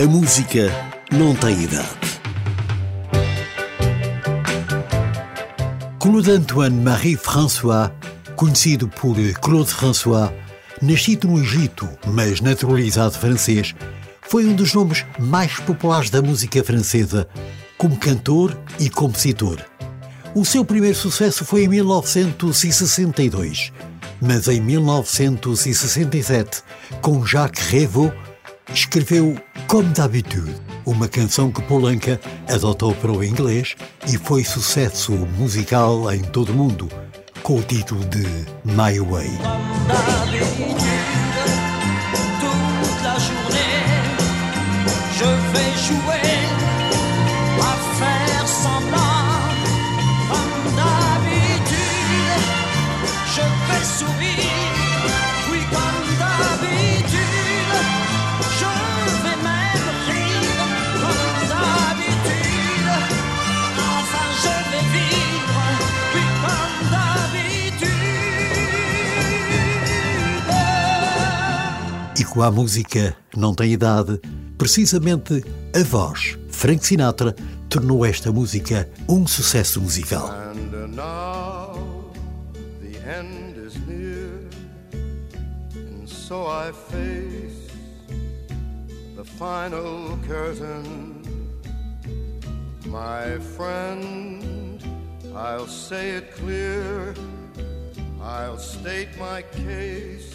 A música não tem idade. Claude Antoine Marie François, conhecido por Claude François, nascido no Egito, mas naturalizado francês, foi um dos nomes mais populares da música francesa, como cantor e compositor. O seu primeiro sucesso foi em 1962, mas em 1967, com Jacques Revaux, escreveu Comme d'habitude, uma canção que Polanca adotou para o inglês e foi sucesso musical em todo o mundo, com o título de My Way. je vais jouer E com a música não tem idade, Precisamente a voz, Frank Sinatra, tornou esta música um sucesso musical. And now the end is near, and so I face the final curtain. My friend, I'll say it clear, I'll state my case,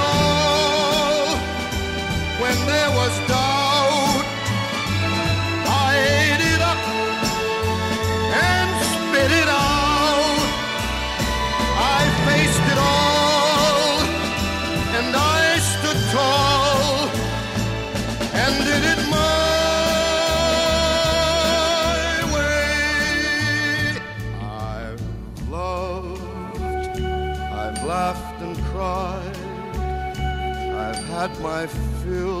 when there was doubt. I ate it up and spit it out. I faced it all and I stood tall and did it my way. I've loved, I've laughed and cried. I've had my fill,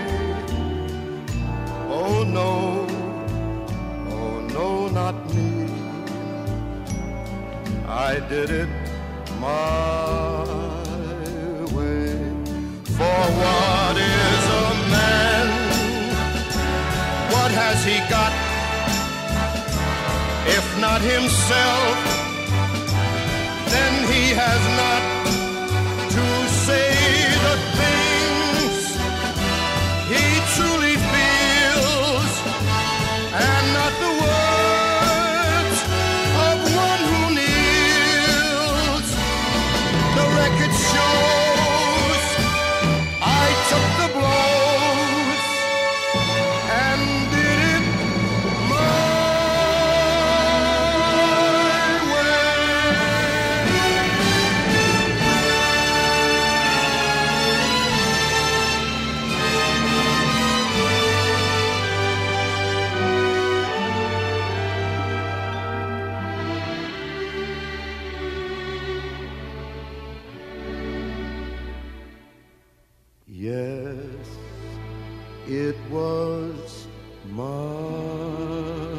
I did it my way. For what is a man? What has he got? If not himself, then he has not Yes, it was mine.